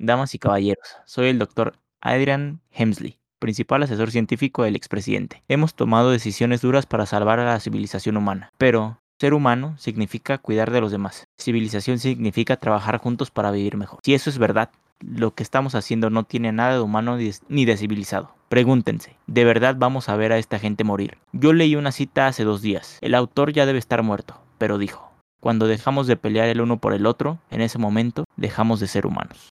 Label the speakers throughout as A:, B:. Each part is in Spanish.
A: Damas y caballeros, soy el doctor Adrian Hemsley, principal asesor científico del expresidente. Hemos tomado decisiones duras para salvar a la civilización humana, pero ser humano significa cuidar de los demás. Civilización significa trabajar juntos para vivir mejor. Si eso es verdad, lo que estamos haciendo no tiene nada de humano ni de civilizado. Pregúntense, ¿de verdad vamos a ver a esta gente morir? Yo leí una cita hace dos días. El autor ya debe estar muerto, pero dijo, cuando dejamos de pelear el uno por el otro, en ese momento dejamos de ser humanos.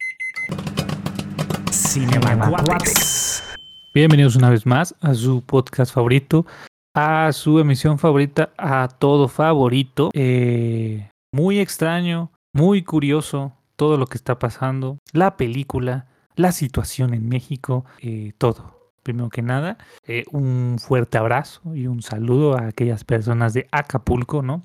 B: Bienvenidos una vez más a su podcast favorito, a su emisión favorita, a todo favorito. Eh, muy extraño, muy curioso todo lo que está pasando, la película, la situación en México, eh, todo. Primero que nada, eh, un fuerte abrazo y un saludo a aquellas personas de Acapulco, ¿no?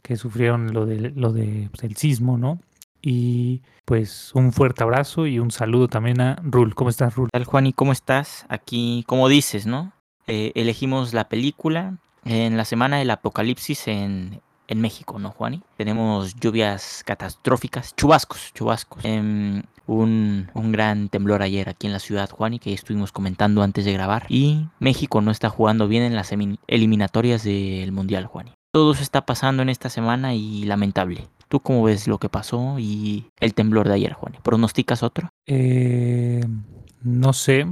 B: Que sufrieron lo de lo de, pues, sismo, ¿no? Y pues un fuerte abrazo y un saludo también a Rul. ¿Cómo estás, Rul?
A: tal, Juan? ¿Y cómo estás? Aquí, como dices, ¿no? Eh, elegimos la película en la semana del apocalipsis en, en México, ¿no, Juani? Tenemos lluvias catastróficas, chubascos, chubascos. Em, un, un, gran temblor ayer aquí en la ciudad, Juani, que estuvimos comentando antes de grabar. Y México no está jugando bien en las eliminatorias del Mundial, Juani. Todo eso está pasando en esta semana y lamentable. ¿Tú cómo ves lo que pasó y el temblor de ayer, Juan? ¿Pronosticas otro?
B: Eh, no sé.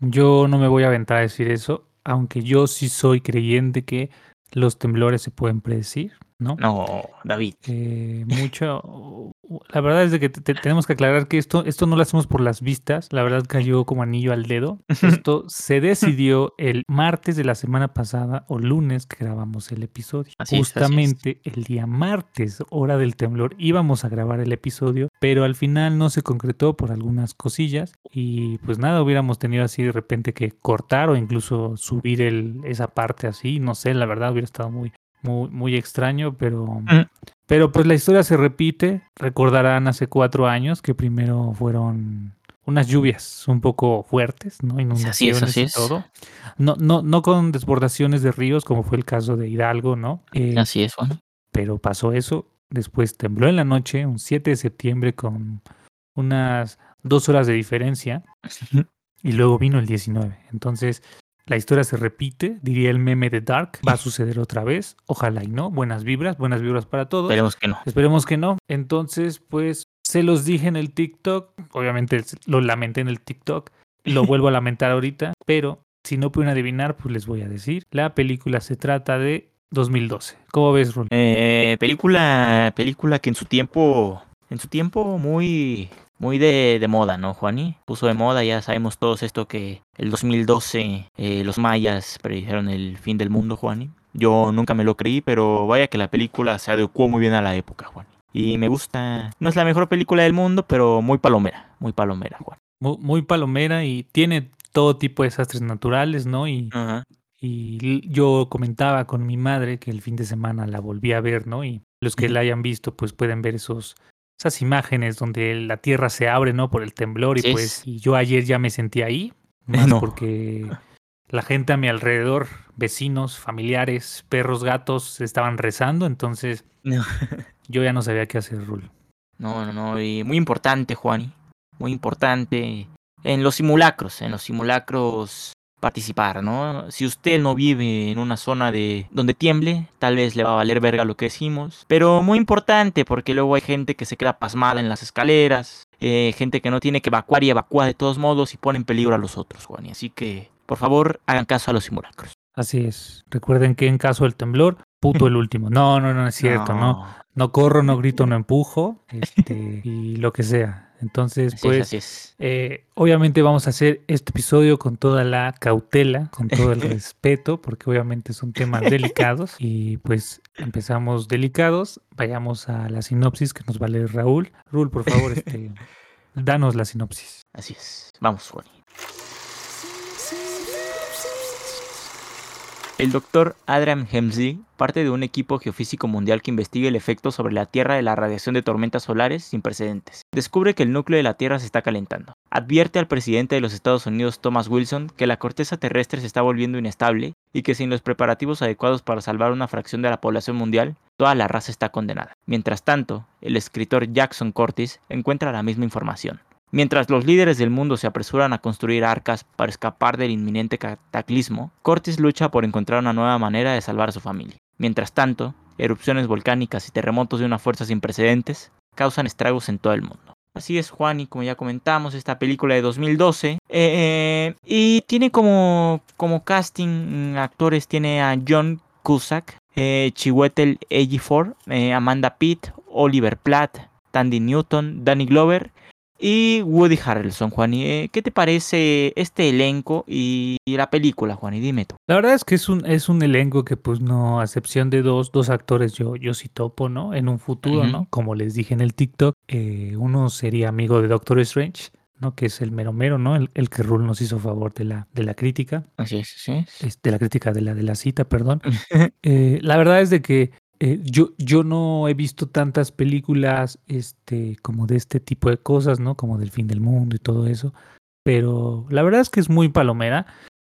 B: Yo no me voy a aventar a decir eso, aunque yo sí soy creyente que los temblores se pueden predecir. ¿No?
A: No, David.
B: Eh, mucho. La verdad es de que tenemos que aclarar que esto, esto no lo hacemos por las vistas. La verdad cayó como anillo al dedo. Esto se decidió el martes de la semana pasada o lunes que grabamos el episodio. Justamente el día martes, hora del temblor, íbamos a grabar el episodio, pero al final no se concretó por algunas cosillas. Y pues nada, hubiéramos tenido así de repente que cortar o incluso subir el, esa parte así. No sé, la verdad hubiera estado muy, muy, muy extraño, pero, mm. pero pues la historia se repite. Recordarán hace cuatro años que primero fueron unas lluvias un poco fuertes, ¿no?
A: Inundaciones así es, y todo.
B: No, no, no con desbordaciones de ríos, como fue el caso de Hidalgo, ¿no?
A: Eh, así es, Juan.
B: Pero pasó eso. Después tembló en la noche, un 7 de septiembre, con unas dos horas de diferencia. y luego vino el 19. Entonces, la historia se repite, diría el meme de Dark. Va a suceder otra vez. Ojalá y no. Buenas vibras, buenas vibras para todos.
A: Esperemos que no.
B: Esperemos que no. Entonces, pues se los dije en el TikTok. Obviamente lo lamenté en el TikTok. Lo vuelvo a lamentar ahorita. Pero si no pueden adivinar, pues les voy a decir. La película se trata de 2012. ¿Cómo ves, Rul?
A: Eh, película, película que en su tiempo, en su tiempo muy muy de, de, moda, ¿no, Juani? Puso de moda, ya sabemos todos esto que el 2012 eh, los mayas predijeron el fin del mundo, Juani. Yo nunca me lo creí, pero vaya que la película se adecuó muy bien a la época, Juan. Y me gusta, no es la mejor película del mundo, pero muy palomera, muy palomera, Juan.
B: Muy, palomera y tiene todo tipo de desastres naturales, ¿no? Y, y yo comentaba con mi madre que el fin de semana la volví a ver, ¿no? Y los que la hayan visto, pues pueden ver esos esas imágenes donde la tierra se abre, ¿no? Por el temblor y pues y yo ayer ya me sentí ahí, más porque la gente a mi alrededor, vecinos, familiares, perros, gatos, estaban rezando, entonces yo ya no sabía qué hacer, Rul.
A: No, no, no, y muy importante, Juani, muy importante. En los simulacros, en los simulacros participar, ¿no? Si usted no vive en una zona de donde tiemble, tal vez le va a valer verga lo que decimos. Pero muy importante porque luego hay gente que se queda pasmada en las escaleras, eh, gente que no tiene que evacuar y evacúa de todos modos y pone en peligro a los otros, Juan. Así que, por favor, hagan caso a los simulacros.
B: Así es. Recuerden que en caso del temblor, puto el último. No, no, no es cierto, no. No, corro, no grito, no empujo, este, y lo que sea. Entonces, pues, eh, obviamente vamos a hacer este episodio con toda la cautela, con todo el respeto, porque obviamente son temas delicados. Y pues empezamos delicados, vayamos a la sinopsis que nos va a leer Raúl. Raúl, por favor, este, danos la sinopsis.
A: Así es, vamos, Juan. El doctor Adrian Hemsley parte de un equipo geofísico mundial que investiga el efecto sobre la Tierra de la radiación de tormentas solares sin precedentes. Descubre que el núcleo de la Tierra se está calentando. Advierte al presidente de los Estados Unidos Thomas Wilson que la corteza terrestre se está volviendo inestable y que sin los preparativos adecuados para salvar una fracción de la población mundial, toda la raza está condenada. Mientras tanto, el escritor Jackson Curtis encuentra la misma información. Mientras los líderes del mundo se apresuran a construir arcas para escapar del inminente cataclismo, Cortis lucha por encontrar una nueva manera de salvar a su familia. Mientras tanto, erupciones volcánicas y terremotos de una fuerza sin precedentes causan estragos en todo el mundo. Así es, Juan, y como ya comentamos, esta película de 2012. Eh, y tiene como, como casting actores, tiene a John Cusack, eh, Chiwetel Ejiofor, eh, Amanda Pitt, Oliver Platt, Tandy Newton, Danny Glover y Woody Harrelson, Juan. ¿Y, ¿Qué te parece este elenco y la película, Juan? Y dime tú.
B: La verdad es que es un, es un elenco que, pues, no, a excepción de dos, dos actores, yo, yo sí topo, ¿no? En un futuro, ¿no? Como les dije en el TikTok, eh, uno sería amigo de Doctor Strange. ¿no? que es el mero mero, ¿no? El, el que Rule nos hizo favor de la, de la crítica.
A: Así es, sí.
B: de la crítica de la, de la cita, perdón. eh, la verdad es de que eh, yo, yo no he visto tantas películas este, como de este tipo de cosas, ¿no? Como del fin del mundo y todo eso. Pero la verdad es que es muy palomera.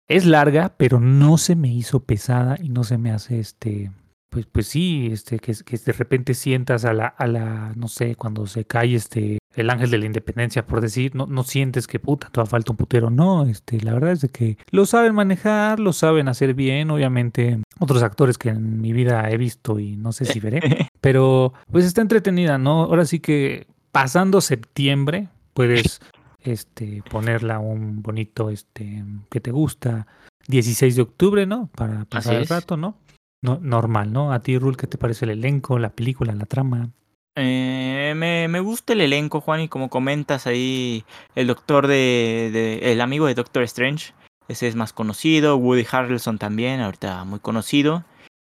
B: Es larga, pero no se me hizo pesada y no se me hace este. Pues, pues sí, este, que, que de repente sientas a la, a la, no sé, cuando se cae este el ángel de la independencia, por decir, no, no sientes que puta, todavía falta un putero. No, este, la verdad es de que lo saben manejar, lo saben hacer bien. Obviamente, otros actores que en mi vida he visto y no sé si veré, pero pues está entretenida, ¿no? Ahora sí que pasando septiembre puedes este, ponerla un bonito, este, que te gusta, 16 de octubre, ¿no? Para pasar el rato, ¿no? ¿no? Normal, ¿no? A ti, Rul, ¿qué te parece el elenco, la película, la trama?
A: Eh, me, me, gusta el elenco, Juan, y como comentas ahí, el doctor de, de, el amigo de Doctor Strange, ese es más conocido, Woody Harrelson también, ahorita muy conocido.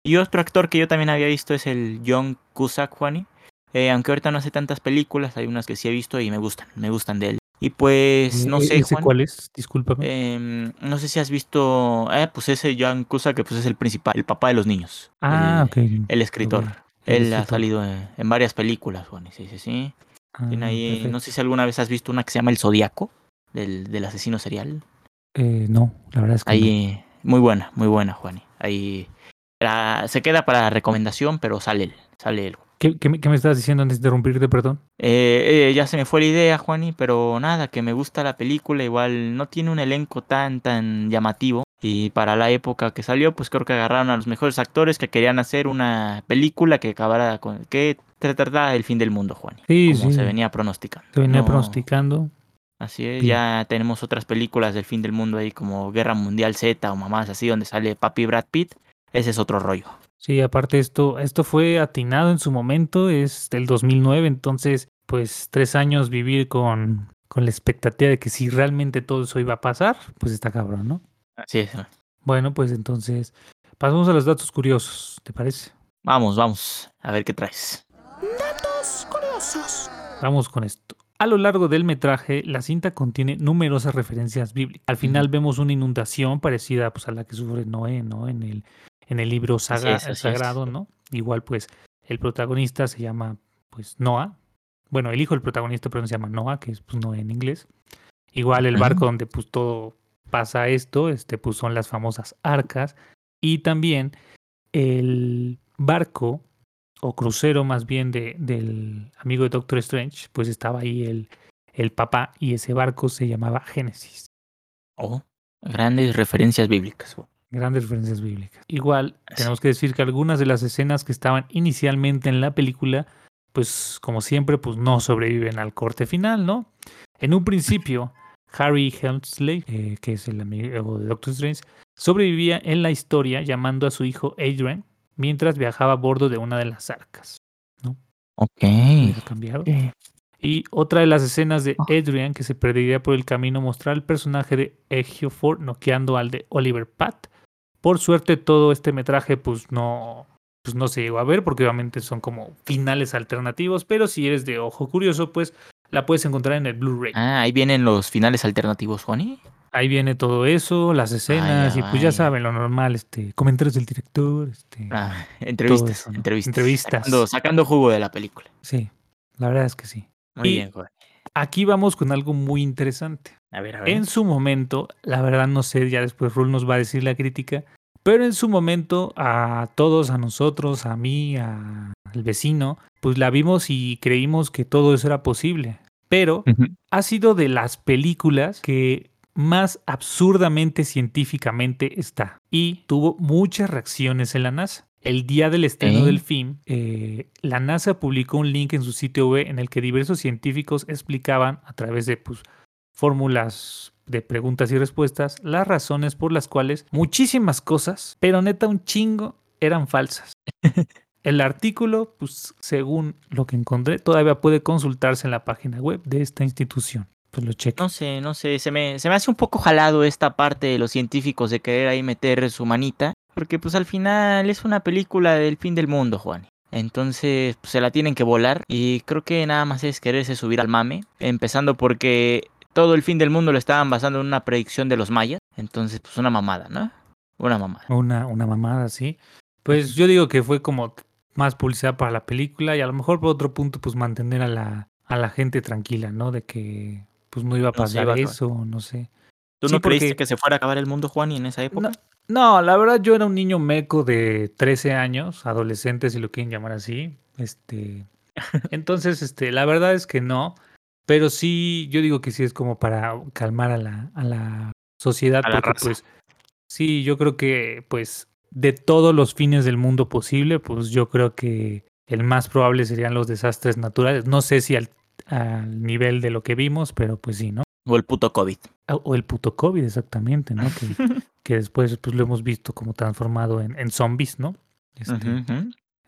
A: Y otro actor que yo también había visto es el John Cusack, Juani. Eh, aunque ahorita no hace tantas películas, hay unas que sí he visto y me gustan, me gustan de él. Y pues, no sé,
B: ¿Ese
A: Juan.
B: ¿Cuál es? Discúlpame.
A: Eh, no sé si has visto, eh, pues ese John Cusack, que pues es el principal, el papá de los niños.
B: Ah,
A: el,
B: ok.
A: El escritor. Él ha salido en, en, varias películas, Juan. Sí, sí, sí.
B: Ah,
A: Tiene ahí, no sé si alguna vez has visto una que se llama El Zodíaco, del, del asesino serial.
B: Eh, no, la verdad es que
A: ahí,
B: no.
A: muy buena, muy buena, Juan. Ahí se queda para la recomendación, pero sale él, sale él.
B: ¿Qué, qué, qué me estás diciendo antes de interrumpirte, perdón?
A: Eh, eh, ya se me fue la idea, Juani, pero nada, que me gusta la película, igual no tiene un elenco tan, tan llamativo. Y para la época que salió, pues creo que agarraron a los mejores actores que querían hacer una película que acabara con. que tratara el fin del mundo, Juan.
B: Sí,
A: como
B: sí.
A: se venía pronosticando.
B: Se venía
A: No,
B: pronosticando.
A: Así es,
B: Sí.
A: ya tenemos otras películas del fin del mundo ahí como Guerra Mundial Z o mamás así donde sale Papi Brad Pitt. Ese es otro rollo.
B: Sí, aparte esto, esto fue atinado en su momento, es del 2009, entonces, pues tres años vivir con, con la expectativa de que si realmente todo eso iba a pasar, pues está cabrón, ¿no?
A: Así es.
B: Bueno, pues entonces, pasamos a los datos curiosos, ¿te parece?
A: Vamos, vamos, a ver qué traes.
C: Datos curiosos.
B: Vamos con esto. A lo largo del metraje, la cinta contiene numerosas referencias bíblicas. Al final vemos una inundación parecida pues, a la que sufre Noé, ¿no? En el, en el libro saga-
A: es,
B: sagrado, ¿no? Igual, pues, el protagonista se llama, pues, Noah. Bueno, el hijo del protagonista, pero se llama Noah, que es pues, Noé en inglés. Igual el barco donde pues todo pasa esto, este, pues son las famosas arcas. Y también el barco, o crucero más bien de, del amigo de Doctor Strange, pues estaba ahí el, el papá y ese barco se llamaba Génesis.
A: Oh, grandes referencias bíblicas.
B: Grandes referencias bíblicas. Igual, tenemos que decir que algunas de las escenas que estaban inicialmente en la película, pues como siempre, pues no sobreviven al corte final, ¿no? En un principio, Harry Helmsley, eh, que es el amigo de Doctor Strange, sobrevivía en la historia llamando a su hijo Adrian mientras viajaba a bordo de una de las arcas.
A: Ok.
B: Hubiera cambiado. Y otra de las escenas de
A: Oh.
B: Adrian que se perdería por el camino mostrar el personaje de Ejiofor noqueando al de Oliver Pat. Por suerte todo este metraje pues no, pues no se llegó a ver porque obviamente son como finales alternativos, pero si eres de ojo curioso pues la puedes encontrar en el Blu-ray.
A: Ah, ahí vienen los finales alternativos, Juani.
B: Ahí viene todo eso, las escenas y pues ya saben lo normal, este, comentarios del director, este,
A: Ah, entrevistas,
B: eso, ¿no?
A: entrevistas.
B: Entrevistas.
A: Sacando, sacando jugo de la película.
B: sí, la verdad es que sí.
A: Muy
B: Y-
A: bien, Juan.
B: Aquí vamos con algo muy interesante.
A: A ver, a ver.
B: En su momento, la verdad no sé, ya después Rul nos va a decir la crítica, pero en su momento a todos, a nosotros, a mí, a- al vecino, pues la vimos y creímos que todo eso era posible. pero ha sido de las películas que más absurdamente científicamente está y tuvo muchas reacciones en la NASA. El día del estreno
A: ¿Eh?
B: del film, eh, la NASA publicó un link en su sitio web en el que diversos científicos explicaban a través de pues, fórmulas de preguntas y respuestas las razones por las cuales muchísimas cosas, pero neta un chingo, eran falsas. El artículo, pues según lo que encontré, todavía puede consultarse en la página web de esta institución. Pues lo chequen.
A: No sé, no sé, se me, se me hace un poco jalado esta parte de los científicos de querer ahí meter su manita, porque pues al final es una película del fin del mundo, Juan. Entonces pues, se la tienen que volar y creo que nada más es quererse subir al mame, empezando porque todo el fin del mundo lo estaban basando en una predicción de los mayas, entonces pues una mamada, ¿no? Una mamada.
B: Una, una mamada, sí. Pues yo digo que fue como más publicidad para la película y a lo mejor por otro punto pues mantener a la, a la gente tranquila, ¿no? De que pues no iba a
A: No
B: pasar
A: iba a acabar.
B: eso, no sé.
A: ¿Tú
B: Sí,
A: no creíste
B: porque-
A: que se fuera a acabar el mundo, Juan, y en esa época?
B: No, la verdad yo era un niño meco de 13 años, adolescente si lo quieren llamar así. Este, entonces, este, la verdad es que no, pero sí, yo digo que sí es como para calmar a la, a la sociedad,
A: A
B: porque pues sí, yo creo que pues de todos los fines del mundo posible, pues yo creo que el más probable serían los desastres naturales. No sé si al, al nivel de lo que vimos, pero pues sí, ¿no?
A: O el puto COVID.
B: O o el puto COVID, exactamente, ¿no? Que, que después pues lo hemos visto como transformado en, en zombies, ¿no? Este.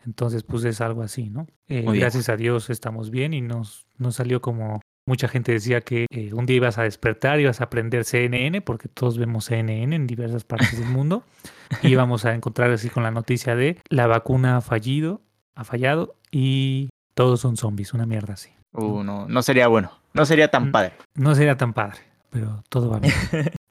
B: Entonces, pues es algo así, ¿no? Eh, gracias a Dios estamos bien y nos, nos salió como mucha gente decía que eh, un día ibas a despertar, ibas a aprender CNN, porque todos vemos CNN en diversas partes del mundo, y íbamos a encontrar así con la noticia de la vacuna ha fallido, ha fallado y todos son zombies, una mierda así.
A: Uh, no, no sería bueno. No sería tan padre.
B: No sería tan padre, pero todo va bien.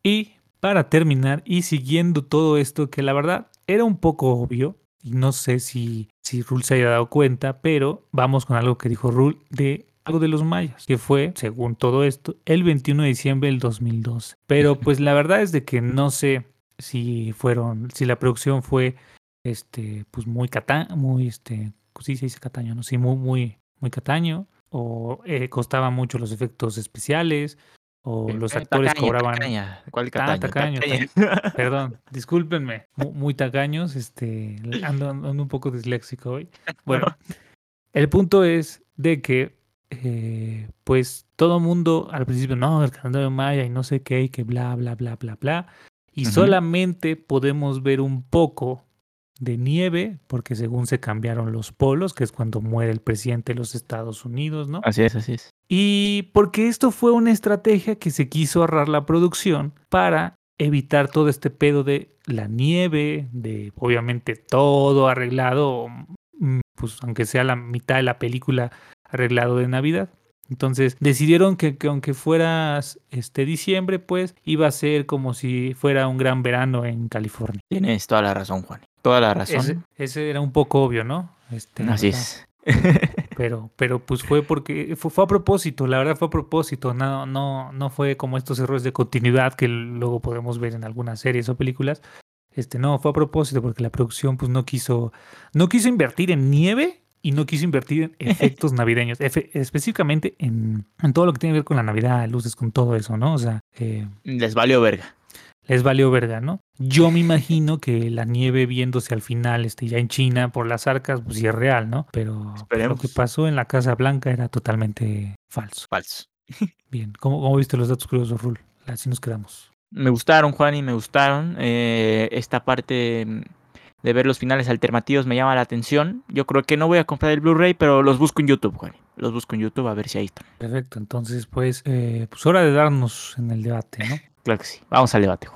B: y para terminar, y siguiendo todo esto, que la verdad era un poco obvio, y no sé si, si Rul se haya dado cuenta, pero vamos con algo que dijo Rul de algo de los mayas, que fue, según todo esto, el 21 de diciembre del 2012. Pero pues la verdad es de que no sé si fueron, si la producción fue, este, pues muy cata, muy, este, sí se dice cataño, ¿no? Sí, muy, muy, muy cataño, o eh, costaban mucho los efectos especiales, o los
A: Eh,
B: actores
A: tacaña,
B: cobraban...
A: tacaña. ¿Cuál
B: Ah,
A: tacaño?
B: Perdón, discúlpenme, mu- muy, tacaños, este, ando, ando un poco disléxico hoy. Bueno, el punto es de que, eh, pues, todo mundo al principio, no, el calendario maya y no sé qué, y que bla, bla, bla, bla, bla. Y solamente podemos ver un poco de nieve, porque según se cambiaron los polos, que es cuando muere el presidente de los Estados Unidos, ¿no?
A: Así es, así es.
B: Y porque esto fue una estrategia que se quiso ahorrar la producción para evitar todo este pedo de la nieve, de obviamente todo arreglado, mm, pues aunque sea la mitad de la película arreglado de Navidad. Entonces decidieron que, que aunque fuera este diciembre, pues iba a ser como si fuera un gran verano en California.
A: Tienes toda la razón, Juan. Toda la razón.
B: Ese, ese era un poco obvio, ¿no? Este,
A: Así
B: ¿verdad?
A: es.
B: Pero, pero pues fue porque fue, fue a propósito, la verdad fue a propósito, no, no, no fue como estos errores de continuidad que luego podemos ver en algunas series o películas. Este, no, fue a propósito porque la producción pues no quiso, no quiso invertir en nieve y no quiso invertir en efectos navideños, efe- específicamente en, en todo lo que tiene que ver con la Navidad, luces, con todo eso, ¿no? O sea, eh,
A: Les valió verga.
B: Les valió verga, ¿no? Yo me imagino que la nieve viéndose al final, este, ya en China por las arcas, pues sí es real, ¿no? Pero lo que pasó en la Casa Blanca era totalmente falso.
A: Falso.
B: Bien, ¿cómo, cómo viste los datos curiosos, Rul? Así nos quedamos.
A: Me gustaron, Juan, y me gustaron. Eh, esta parte de ver los finales alternativos me llama la atención. Yo creo que no voy a comprar el Blu-ray, pero los busco en YouTube, Juan. Los busco en YouTube a ver si ahí están.
B: Perfecto, entonces pues, eh, pues hora de darnos en el debate, ¿no?
A: Claro que sí. Vamos al debate.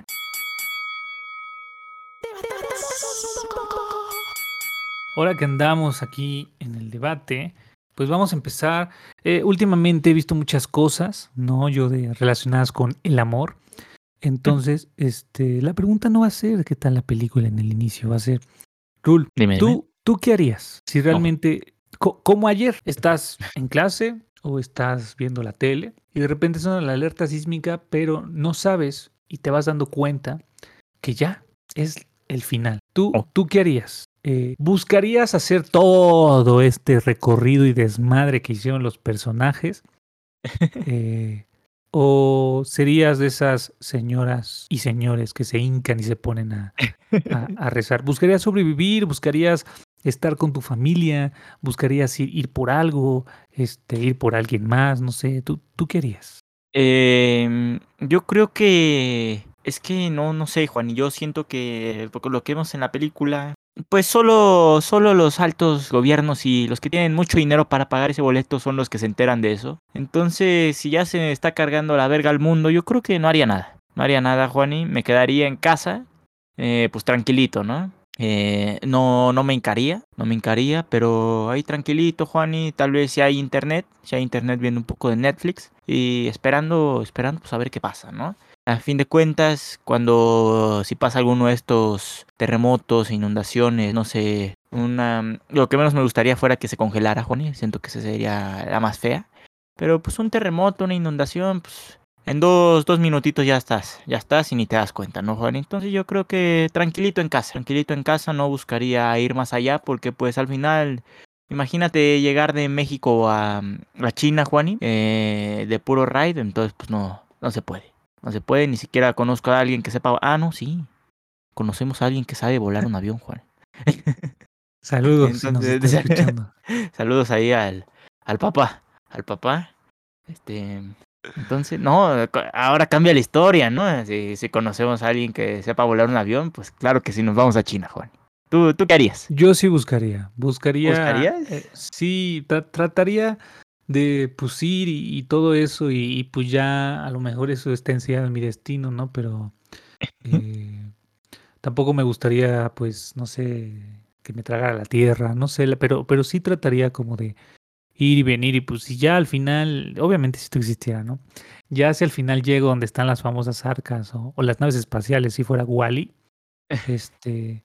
B: Ahora que andamos aquí en el debate, pues vamos a empezar. Eh, últimamente he visto muchas cosas, ¿no? Yo de, relacionadas con el amor. Entonces, este, la pregunta no va a ser qué tal la película en el inicio, va a ser, Rul,
A: Dime, dime.
B: ¿tú, ¿tú qué harías si realmente, co- como ayer, estás en clase o estás viendo la tele y de repente suena la alerta sísmica, pero no sabes y te vas dando cuenta que ya es el final. ¿Tú,
A: Oh.
B: ¿tú qué harías? Eh, ¿Buscarías hacer todo este recorrido y desmadre que hicieron los personajes? Eh, ¿O serías de esas señoras y señores que se hincan y se ponen a, a- a rezar? ¿Buscarías sobrevivir? ¿Buscarías estar con tu familia? ¿Buscarías ir, por algo? Este, ¿Ir por alguien más? No sé, ¿tú, tú qué harías?
A: Em, yo creo que es que no, no sé, Juan, y yo siento que por lo que vemos en la película, pues solo, solo los altos gobiernos y los que tienen mucho dinero para pagar ese boleto son los que se enteran de eso. Entonces, si ya se está cargando la verga al mundo, yo creo que no haría nada. No haría nada, Juani. Me quedaría en casa, eh, pues tranquilito, ¿no? Eh, no, no me hincaría, no me hincaría, pero ahí tranquilito, Juani. Tal vez si hay internet, si hay internet viendo un poco de Netflix y esperando, esperando, pues a ver qué pasa, ¿no? A fin de cuentas, cuando si pasa alguno de estos terremotos, inundaciones, no sé, una, lo que menos me gustaría fuera que se congelara, Juani. Siento que esa sería la más fea. Pero pues un terremoto, una inundación, pues en dos, dos minutitos ya estás, ya estás y ni te das cuenta, ¿no, Juan? Entonces yo creo que tranquilito en casa, tranquilito en casa, no buscaría ir más allá porque pues al final, imagínate llegar de México a, a China, Juani, eh, de puro ride, entonces pues no, no se puede, no se puede, ni siquiera conozco a alguien que sepa, ah, no, sí, conocemos a alguien que sabe volar un avión, Juan.
B: Saludos, si nos
A: Entonces. Saludos ahí al, al papá, al papá. Este, entonces, no, ahora cambia la historia, ¿no? Si, si conocemos a alguien que sepa volar un avión, pues claro que sí nos vamos a China, Juan. ¿Tú, tú qué harías?
B: Yo sí buscaría. Buscaría.
A: ¿Buscarías?
B: eh, sí, tra- trataría de pues ir y, y todo eso, y, y, pues ya a lo mejor eso está enseñado en mi destino, ¿no? Pero eh, tampoco me gustaría, pues, no sé, que me tragara la tierra, no sé, pero, pero sí trataría como de ir y venir, y pues si ya al final, obviamente si esto existiera, ¿no? Ya si al final llego donde están las famosas arcas o, o las naves espaciales, si fuera Wally, este,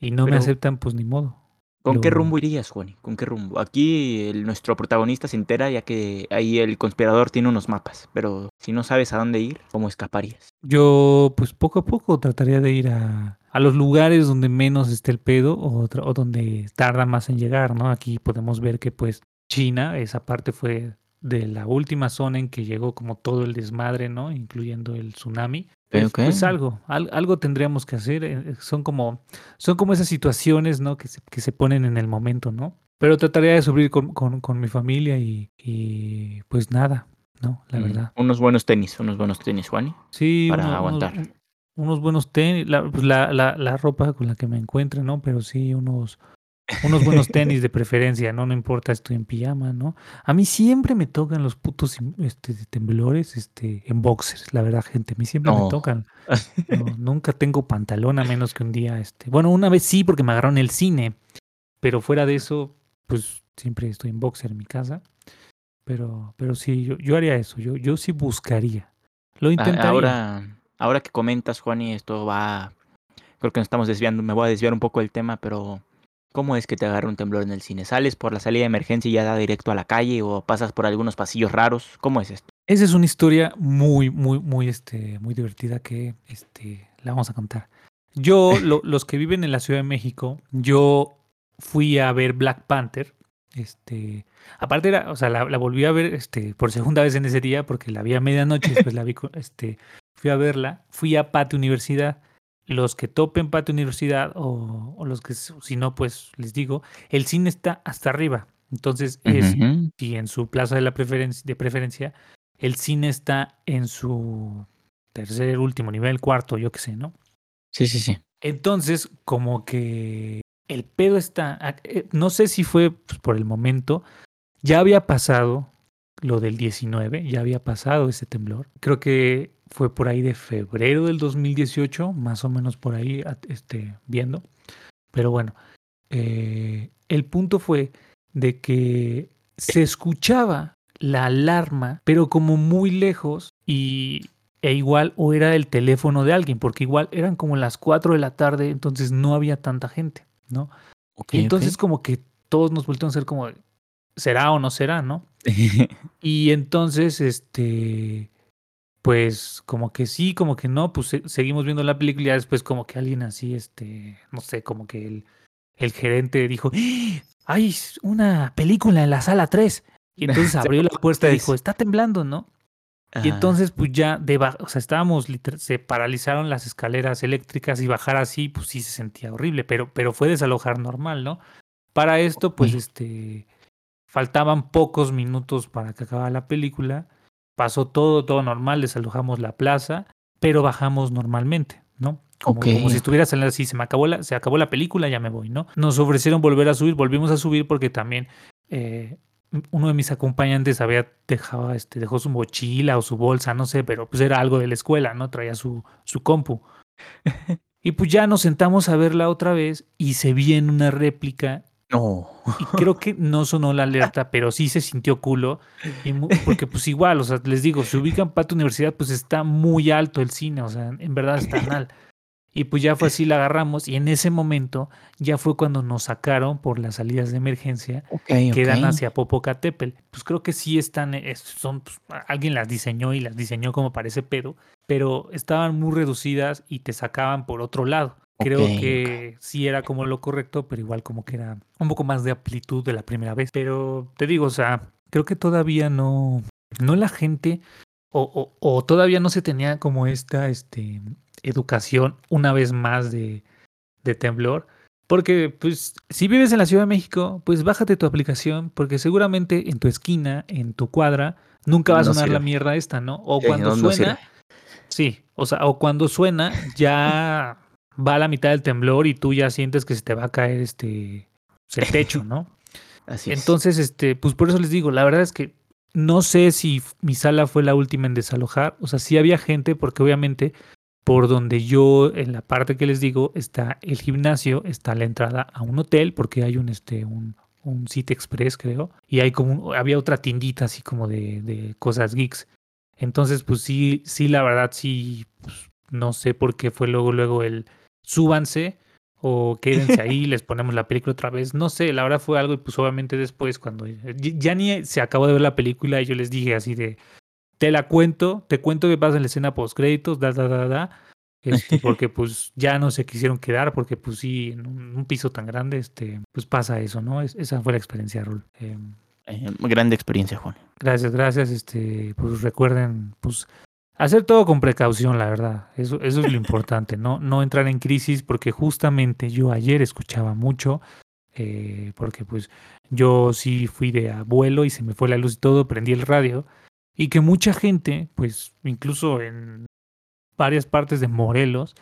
B: y no me aceptan, pues ni modo.
A: ¿Con qué rumbo irías, Juan? ¿Con qué rumbo? Aquí el- nuestro protagonista se entera ya que ahí el conspirador tiene unos mapas, pero si no sabes a dónde ir, ¿cómo escaparías?
B: Yo, pues poco a poco trataría de ir a, a los lugares donde menos esté el pedo o donde tarda más en llegar, ¿no? Aquí podemos ver que, pues, China, esa parte fue de la última zona en que llegó como todo el desmadre, ¿no? Incluyendo el tsunami. Pues, pues algo, al- algo tendríamos que hacer. eh, Son como, son como esas situaciones, ¿no? Que se, que se ponen en el momento, ¿no? Pero trataría de subir con, con, con mi familia y, y, pues nada, ¿no? La
A: Mm,
B: verdad.
A: Unos buenos tenis, unos buenos tenis, Juan.
B: Sí,
A: para
B: uno- unos,
A: aguantar.
B: un- unos buenos tenis, la, pues la, la, la ropa con la que me encuentre, ¿no? Pero sí, unos, unos buenos tenis de preferencia, ¿no? No importa, estoy en pijama, ¿no? A mí siempre me tocan los putos este, temblores este, en boxers, la verdad, gente. A mí siempre me tocan. No, nunca tengo pantalón a menos que un día, este. Bueno, una vez sí, porque me agarraron el cine. Pero fuera de eso, pues siempre estoy en boxer en mi casa. Pero, pero sí, yo, yo haría eso. Yo, yo sí buscaría. Lo intentaría.
A: Ahora, ahora que comentas, Juan, y esto va. Creo que nos estamos desviando, me voy a desviar un poco del tema, pero ¿cómo es que te agarra un temblor en el cine? ¿Sales por la salida de emergencia y ya da directo a la calle o pasas por algunos pasillos raros? ¿Cómo es esto?
B: Esa es una historia muy, muy, muy, este, muy divertida que este, la vamos a contar. Yo, lo- los que viven en la Ciudad de México, yo fui a ver Black Panther. Este, aparte era, o sea, la, la volví a ver este, por segunda vez en ese día porque la vi a medianoche, después la vi, este, fui a verla, fui a Patio Universidad. Los que topen Patio Universidad o, o los que, si no, pues les digo, el cine está hasta arriba. Entonces es y en su plaza de la preferencia, de preferencia, el cine está en su tercer, último nivel, cuarto, yo qué sé, ¿no?
A: Sí, sí, sí.
B: Entonces, como que el pedo está, ah, eh, no sé si fue pues, por el momento, ya había pasado lo del 19, ya había pasado ese temblor. Creo que fue por ahí de febrero del 2018, más o menos por ahí, este, viendo. Pero bueno, eh, el punto fue de que se escuchaba la alarma, pero como muy lejos y e igual o era el teléfono de alguien, porque igual eran como las 4 de la tarde, entonces no había tanta gente, ¿no?
A: Ok,
B: Y entonces como que todos nos volteamos a ser como, ¿será o no será, no? Y entonces, este, pues como que sí, como que no, pues se- seguimos viendo la película y ya después como que alguien así, este, no sé, como que el, el gerente dijo, ¡Ah! hay una película en la sala 3. Y entonces abrió la puerta y dijo, está temblando, ¿no? Y entonces, pues ya, de ba- o sea, estábamos, se paralizaron las escaleras eléctricas y bajar así, pues sí se sentía horrible, pero, pero fue desalojar normal, ¿no? Para esto, pues, este, faltaban pocos minutos para que acabara la película, pasó todo, todo normal, desalojamos la plaza, pero bajamos normalmente, ¿no? Como, si estuviera saliendo así, se me acabó la, se acabó la película, ya me voy, ¿no? Nos ofrecieron volver a subir, volvimos a subir porque también eh, uno de mis acompañantes había dejado, este, dejó su mochila o su bolsa, no sé, pero pues era algo de la escuela, ¿no? Traía su, su compu. Y pues ya nos sentamos a verla otra vez y se vi en una réplica
A: No.
B: y creo que no sonó la alerta, pero sí se sintió culo. Y porque pues igual, o sea, les digo, si ubican Pato Universidad, pues está muy alto el cine, o sea, en verdad está mal. Y pues ya fue así, la agarramos y en ese momento ya fue cuando nos sacaron por las salidas de emergencia
A: Ok,
B: que dan hacia Popocatépetl. Pues creo que sí están, eh, son, pues, alguien las diseñó y las diseñó como parece pedo, pero estaban muy reducidas y te sacaban por otro lado. Creo que sí era como lo correcto, pero igual como que era un poco más de amplitud de la primera vez. Pero te digo, o sea, creo que todavía no, no la gente, o, o- o todavía no se tenía como esta este, educación una vez más de, de temblor. Porque, pues, si vives en la Ciudad de México, pues bájate tu aplicación, porque seguramente en tu esquina, en tu cuadra, nunca va a
A: No
B: sonar la mierda esta, ¿no? O
A: Sí,
B: cuando
A: no-
B: suena, sí, o sea, o cuando suena, ya va a la mitad del temblor y tú ya sientes que se te va a caer este pues, el techo, ¿no?
A: Así es.
B: Entonces, este, pues por eso les digo, la verdad es que no sé si mi sala fue la última en desalojar. O sea, sí había gente, porque obviamente por donde yo, en la parte que les digo, está el gimnasio, está la entrada a un hotel, porque hay un, este, un, un Express, creo, y hay como, un- había otra tiendita así como de, de cosas geeks. Entonces, pues sí, sí, la verdad, sí, pues, no sé por qué fue luego, luego el súbanse o quédense ahí, les ponemos la película otra vez. No sé, la verdad fue algo y pues obviamente después cuando ya ni se acabó de ver la película y yo les dije así de, te la cuento, te cuento qué pasa en la escena post créditos, da, da, da, da. Este, porque pues ya no se quisieron quedar porque pues sí, en un, piso tan grande, este, pues pasa eso, ¿no? Es- esa fue la experiencia, Rul. Em,
A: Eh, grande experiencia, Juan.
B: Gracias, gracias. Este, pues recuerden, pues hacer todo con precaución, la verdad. Eso, eso es lo importante, no, no entrar en crisis, porque justamente yo ayer escuchaba mucho, eh, porque pues yo sí fui de abuelo y se me fue la luz y todo, prendí el radio, y que mucha gente, pues incluso en varias partes de Morelos,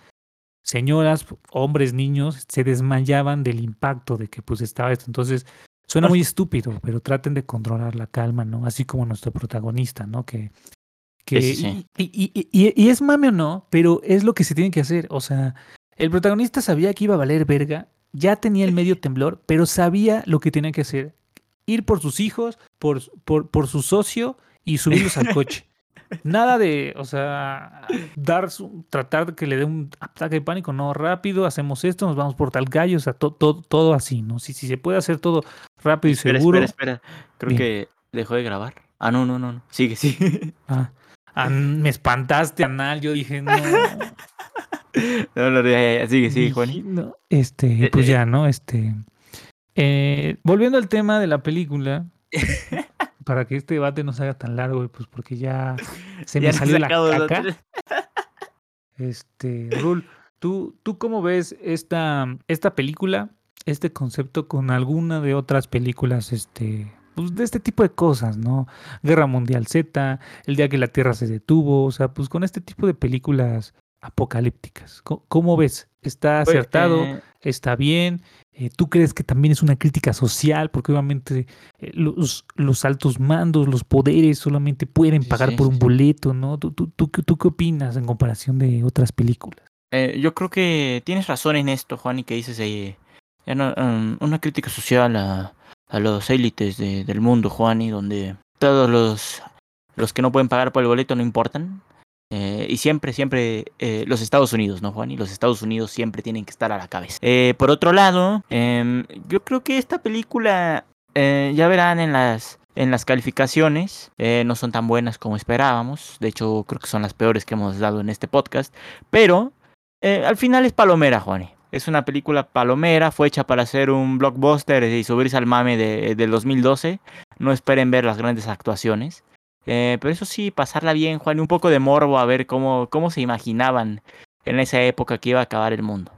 B: señoras, hombres, niños, se desmayaban del impacto de que pues estaba esto. Entonces, Suena muy estúpido, pero traten de controlar la calma, ¿no? Así como nuestro protagonista, ¿no? Que, que
A: Sí, sí, sí.
B: Y, y- y- es mame o no, pero es lo que se tiene que hacer. O sea, el protagonista sabía que iba a valer verga, ya tenía el medio temblor, pero sabía lo que tenía que hacer. Ir por sus hijos, por, por, por su socio y subirlos al coche. Nada de, o sea, dar su- tratar de que le dé un ataque de pánico, no, rápido, hacemos esto, nos vamos por tal gallo, o sea, to- to- todo así, ¿no? Si, si se puede hacer todo rápido y
A: Espera,
B: seguro.
A: espera, espera. Creo
B: Bien.
A: que dejó de grabar. Ah, no, no, no. no. Sigue, sigue.
B: Ah, ah, me espantaste, Anal, yo dije, no.
A: No, no, ya, ya. Sigue, sigue, Juan.
B: no. Este, pues ya, ¿no? Este. eh, volviendo al tema de la película, para que este debate no se haga tan largo, pues porque ya se me
A: Ya
B: salió la caca. Este, Rul, ¿tú, ¿tú cómo ves esta, esta película, este concepto con alguna de otras películas, este, pues de este tipo de cosas, ¿no? Guerra Mundial Z, El día que la Tierra se detuvo, o sea, pues con este tipo de películas apocalípticas. ¿Cómo, cómo ves? ¿Está
A: Pues,
B: acertado?
A: eh,
B: ¿Está bien? Eh, ¿Tú crees que también es una crítica social? Porque obviamente eh, los, los altos mandos, los poderes solamente pueden pagar
A: sí,
B: por
A: sí,
B: un boleto, ¿no? ¿Tú, tú, tú, qué- tú qué opinas en comparación de otras películas?
A: Eh, yo creo que tienes razón en esto, Juan, y que dices ya no, um, una crítica social a, a los élites de- del mundo, Juan, y donde todos los, los que no pueden pagar por el boleto no importan. Eh, y siempre, siempre eh, los Estados Unidos, ¿no, Juan? Los Estados Unidos siempre tienen que estar a la cabeza. Eh, por otro lado, em, yo creo que esta película, eh, ya verán en las, en las calificaciones, no son tan buenas como esperábamos. De hecho, creo que son las peores que hemos dado en este podcast. Pero al final es palomera, Juani. Es una película palomera, fue hecha para ser un blockbuster y subirse al mame de, del 2012. No esperen ver las grandes actuaciones. Eh, pero eso sí, pasarla bien, Juan, y un poco de morbo a ver cómo, cómo se imaginaban en esa época que iba a acabar el mundo.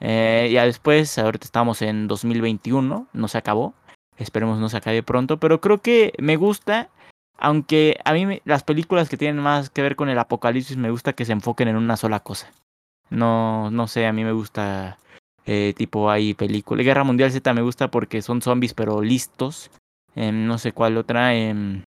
A: Eh, ya después, ahorita estamos en 2021, no se acabó. Esperemos no se acabe pronto, pero creo que me gusta, aunque a mí las películas que tienen más que ver con el apocalipsis me gusta que se enfoquen en una sola cosa. No, no sé, a mí me gusta eh, tipo hay películas. Guerra Mundial Z me gusta porque son zombies pero listos. Em, no sé cuál otra. em,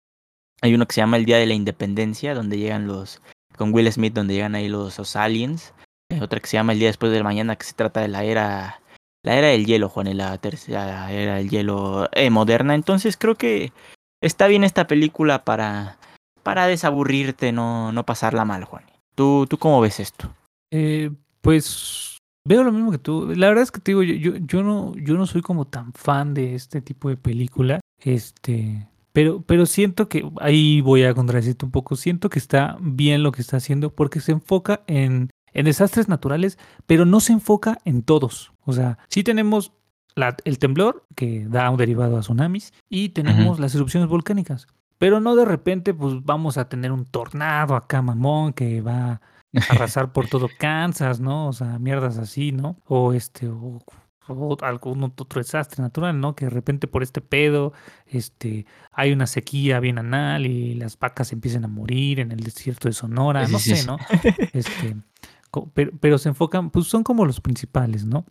A: hay uno que se llama El Día de la Independencia, donde llegan los con Will Smith, donde llegan ahí los, los aliens. Eh, otra que se llama El Día Después del Mañana, que se trata de la era la era del hielo, Juan, y la tercera era del hielo eh, moderna. Entonces creo que está bien esta película para para desaburrirte, no no pasarla mal, Juan. ¿Tú tú cómo ves esto?
B: Eh, pues veo lo mismo que tú. La verdad es que te digo, yo, yo, yo no, yo no soy como tan fan de este tipo de película. Este, pero, pero siento que ahí voy a contradecirte un poco. Siento que está bien lo que está haciendo porque se enfoca en, en desastres naturales, pero no se enfoca en todos. O sea, sí tenemos la- el temblor que da un derivado a tsunamis y tenemos las erupciones volcánicas. Pero no de repente, pues vamos a tener un tornado acá, mamón, que va arrasar por todo Kansas, ¿no? O sea, mierdas así, ¿no? O este, o, o algún otro desastre natural, ¿no? Que de repente por este pedo, este, hay una sequía bien anal y las vacas empiezan a morir en el desierto de Sonora,
A: Sí,
B: no
A: sí,
B: sé. ¿no? Este, pero, pero se enfocan, pues son como los principales, ¿no?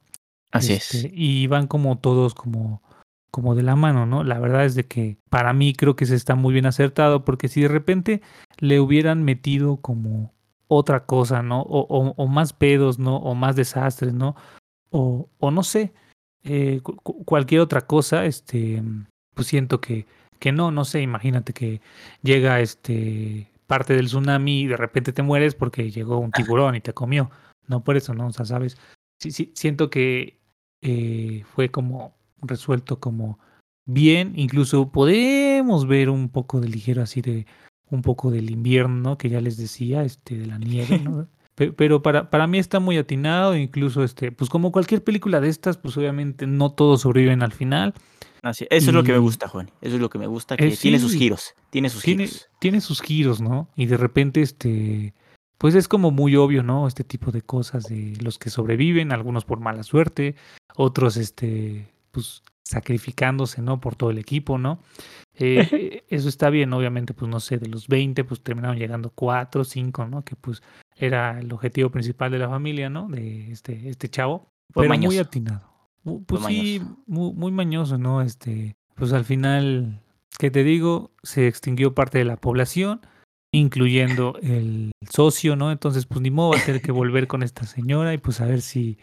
A: Así
B: Este,
A: es.
B: Y van como todos como, como de la mano, ¿no? La verdad es de que para mí creo que se está muy bien acertado porque si de repente le hubieran metido como otra cosa, ¿no? O, o- o más pedos, ¿no? O más desastres, ¿no? O, o no sé, eh, cu- cu- cualquier otra cosa, este, pues siento que, que no, no sé, imagínate que llega este parte del tsunami y de repente te mueres porque llegó un tiburón y te comió. No por eso, ¿no? O sea, sabes, sí, sí, siento que eh, fue como resuelto como bien, incluso podemos ver un poco de ligero así de un poco del invierno, ¿no? Que ya les decía, este, de la nieve, ¿no? Pe- Pero para, para mí está muy atinado, incluso este, pues como cualquier película de estas, pues obviamente no todos sobreviven al final.
A: Así- Eso es lo que me gusta, Juan. Eso es lo que me gusta, que
B: Eh,
A: tiene sus giros. Tiene sus
B: Tiene,
A: giros.
B: tiene sus giros, ¿no? Y de repente, este, pues es como muy obvio, ¿no? Este tipo de cosas de los que sobreviven, algunos por mala suerte, otros, este, pues sacrificándose, ¿no? Por todo el equipo, ¿no? Eh, eh, eso está bien, obviamente, pues no sé, de los 20, pues terminaron llegando 4, 5, ¿no? Que pues era el objetivo principal de la familia, ¿no? De este, este chavo.
A: Fue
B: pero muy atinado. Pues
A: Fue
B: sí,
A: mañoso.
B: muy, muy mañoso, ¿no? Este, pues al final, ¿qué te digo? Se extinguió parte de la población, incluyendo el socio, ¿no? Entonces, pues ni modo va a tener que volver con esta señora y pues a ver si,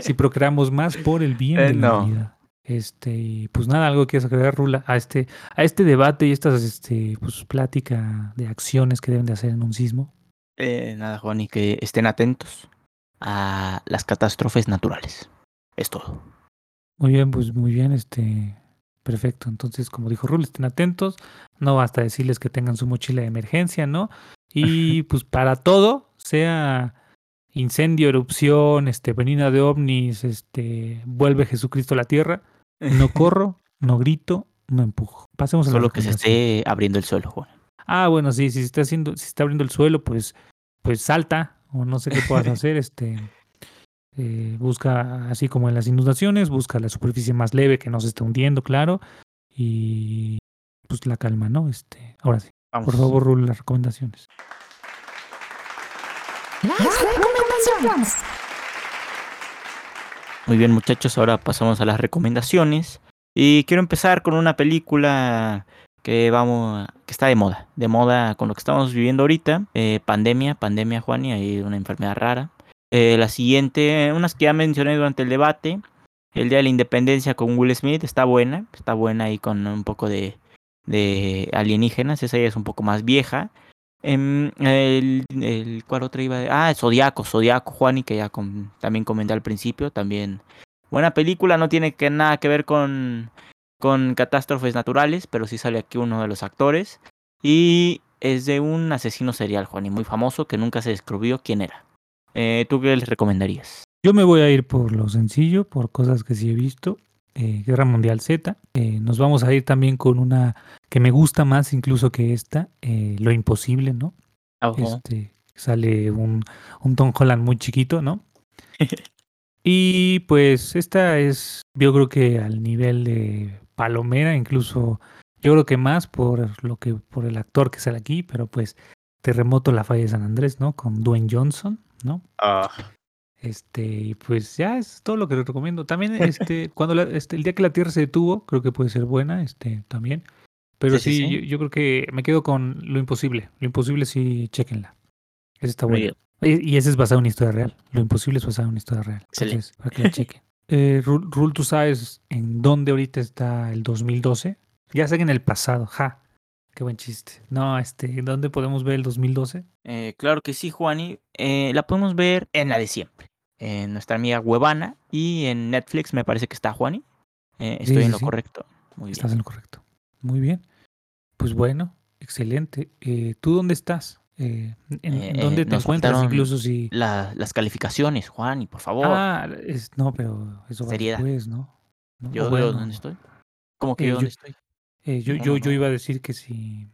B: si procreamos más por el bien
A: Eh,
B: de la
A: no.
B: humanidad. Este, y pues nada, algo que agregar, Rula, a este, a este debate y estas, este, pues plática de acciones que deben de hacer en un sismo.
A: Eh, nada, Juan, y que estén atentos a las catástrofes naturales. Es todo.
B: Muy bien, pues muy bien, este, perfecto. Entonces, como dijo Rul, estén atentos. No basta decirles que tengan su mochila de emergencia, ¿no? Y pues para todo, sea incendio, erupción, este, venida de ovnis, este, vuelve Jesucristo a la tierra. No corro, no grito, no empujo. Pasemos a la
A: Solo que se esté abriendo el suelo, Juan.
B: Ah, bueno, sí, si se está haciendo, si se está abriendo el suelo, pues, pues salta, o no sé qué puedas hacer, este. eh, busca, así como en las inundaciones, busca la superficie más leve que no se esté hundiendo, claro. Y pues la calma, ¿no? Este, ahora sí.
A: Vamos.
B: Por favor, Rulo, las recomendaciones.
C: Las recomendaciones.
A: Muy bien, muchachos, ahora pasamos a las recomendaciones. Y quiero empezar con una película que vamos, que está de moda, de moda con lo que estamos viviendo ahorita, eh, pandemia, pandemia, Juan, y una enfermedad rara. Eh, la siguiente, unas que ya mencioné durante el debate, el Día de la Independencia con Will Smith, está buena, está buena ahí con un poco de, de alienígenas, esa ya es un poco más vieja. Em, el, ¿Cuál otra iba? Ah, Zodiaco, Zodiaco, Juan, y que ya com- también comenté al principio, también buena película, no tiene que nada que ver con, con catástrofes naturales, pero sí sale aquí uno de los actores. Y es de un asesino serial, Juan, y muy famoso que nunca se descubrió quién era. Eh, ¿Tú qué les recomendarías?
B: Yo me voy a ir por lo sencillo, por cosas que sí he visto. Eh, Guerra Mundial Z. Eh, nos vamos a ir también con una que me gusta más incluso que esta, eh, Lo Imposible, ¿no?
A: Ojo.
B: Este, sale un, un Tom Holland muy chiquito, ¿no? y pues esta es, yo creo que al nivel de Palomera, incluso yo creo que más por lo que, por el actor que sale aquí, pero pues Terremoto la falla de San Andrés, ¿no? Con Dwayne Johnson, ¿no?
A: Ah,
B: Este, y pues ya es todo lo que les recomiendo. También, este, cuando la- este, el día que la Tierra se detuvo, creo que puede ser buena, este, también. Pero
A: Sí, sí,
B: sí,
A: sí.
B: Yo, yo creo que me quedo con Lo Imposible. Lo Imposible sí, chequenla. Esa está
A: muy
B: buena.
A: bien.
B: Y, y ese es basado en una historia real. Lo Imposible es basado en una historia real.
A: Excelente.
B: Entonces, para que la chequen. Eh, Rul, Rul, ¿tú sabes en dónde ahorita está el 2012? Ya sé que en el pasado, ja. Qué buen chiste. No, este, ¿dónde podemos ver el 2012?
A: Eh, claro que sí, Juani. Eh, la podemos ver en la de siempre. En nuestra amiga Huevana y en Netflix me parece que está Juani. Eh, estoy
B: sí,
A: en lo
B: sí.
A: correcto. Muy
B: Estás
A: bien.
B: en lo correcto. Muy bien. Pues bueno, excelente. Eh, ¿Tú dónde estás? Eh, ¿En,
A: Eh,
B: dónde te encuentras? Incluso si...
A: La- las calificaciones, Juani, por favor.
B: Ah, es- no, pero eso va
A: Seriedad.
B: después, ¿no? No,
A: yo,
B: bueno,
A: ¿dónde estoy? ¿Cómo que
B: eh,
A: yo dónde estoy?
B: eh, yo,
A: No,
B: yo,
A: no,
B: yo iba a decir que si...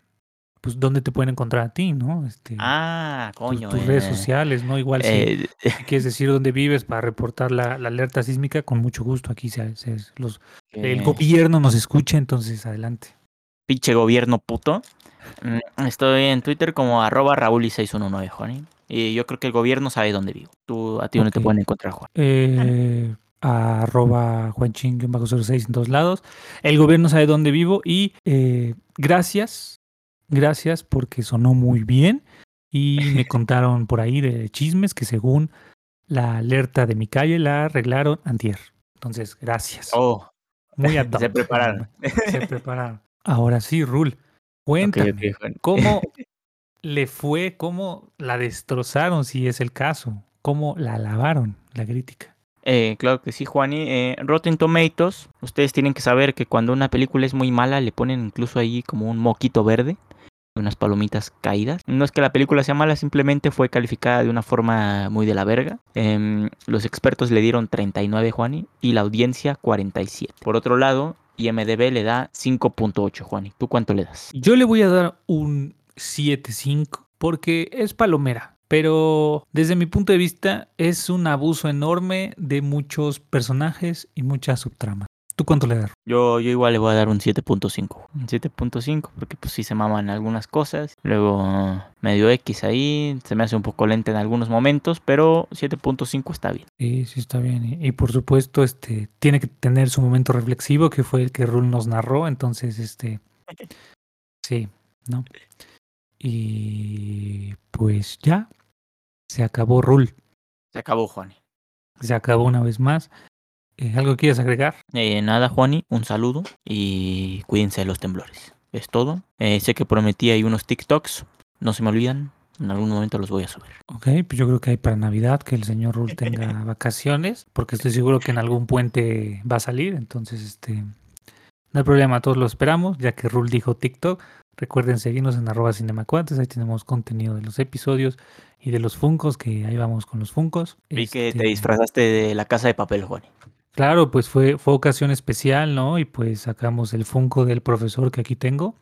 B: Pues, ¿dónde te pueden encontrar a ti, no? Este,
A: Ah,
B: tus,
A: coño.
B: tus redes
A: eh,
B: sociales, ¿no? Igual
A: eh,
B: si quieres decir dónde vives para reportar la, la alerta sísmica, con mucho gusto. Aquí se, se- los, el gobierno nos escucha, entonces adelante.
A: pinche gobierno puto. Mm, Estoy en Twitter como arroba Raúl619, Juani. Y yo creo que el gobierno sabe dónde vivo. ¿Tú, ¿A ti dónde te pueden encontrar, Juan?
B: eh, arroba juanching-06 en todos lados. El gobierno sabe dónde vivo y eh, gracias, gracias porque sonó muy bien y me contaron por ahí de chismes que según la alerta de mi calle la arreglaron antier. Entonces, gracias.
A: Oh,
B: Muy ad
A: se prepararon.
B: Se prepararon. Ahora sí, Rul, cuéntame. ¿Cómo le fue? ¿Cómo la destrozaron, si es el caso? ¿Cómo la lavaron, la crítica?
A: Eh, claro que sí, Juani. Eh, Rotten Tomatoes, ustedes tienen que saber que cuando una película es muy mala le ponen incluso ahí como un moquito verde, unas palomitas caídas. No es que la película sea mala, simplemente fue calificada de una forma muy de la verga. Em, los expertos le dieron 39, Juani, y la audiencia 47. Por otro lado, IMDB le da 5.8, Juani. ¿Tú cuánto le das?
B: Yo le voy a dar un 7.5 porque es palomera. Pero desde mi punto de vista es un abuso enorme de muchos personajes y muchas subtramas. ¿Tú cuánto le das?
A: Yo, yo igual le voy a dar un 7.5. Un 7.5 porque pues sí se maman algunas cosas. Luego medio X ahí. Se me hace un poco lenta en algunos momentos. Pero 7.5 está bien.
B: Sí, sí está bien. Y, y por supuesto, este tiene que tener su momento reflexivo, que fue el que Rul nos narró. Entonces, este. Sí, ¿no? Y pues ya. Se acabó Rul.
A: Se acabó, Juani.
B: Se acabó una vez más. Eh, ¿Algo quieres agregar?
A: Eh, nada, Juani, un saludo y cuídense de los temblores. Es todo. Eh, sé que prometí ahí unos TikToks. No se me olvidan. En algún momento los voy a subir.
B: Ok, pues yo creo que hay para Navidad que el señor Rul tenga vacaciones, porque estoy seguro que en algún puente va a salir, entonces este no hay problema, todos lo esperamos, ya que Rul dijo TikTok. Recuerden seguirnos en arroba cinemacuates, ahí tenemos contenido de los episodios y de los funcos, que ahí vamos con los funcos.
A: Vi que
B: Este,
A: te disfrazaste de la casa de papel, Juani.
B: Claro, pues fue, fue ocasión especial, ¿no? Y pues sacamos el funko del profesor que aquí tengo.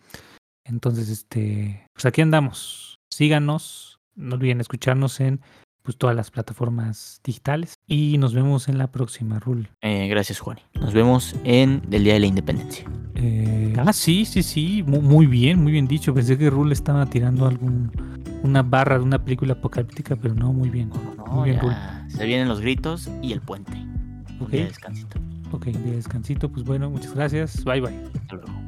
B: Entonces, este, pues aquí andamos. Síganos, no olviden escucharnos en pues todas las plataformas digitales y nos vemos en la próxima, Rul.
A: Eh, gracias, Juani. Nos vemos en el Día de la Independencia.
B: Eh, ah, sí, sí, sí, mu- muy, bien, muy bien dicho. Pensé que Rul estaba tirando algún una barra de una película apocalíptica, pero no, muy bien.
A: No,
B: Muy bien, Rul.
A: se vienen los gritos y el puente. Okay.
B: Un
A: día de descansito.
B: Ok, un día de descansito. Pues bueno, muchas gracias. Bye bye. Hasta luego.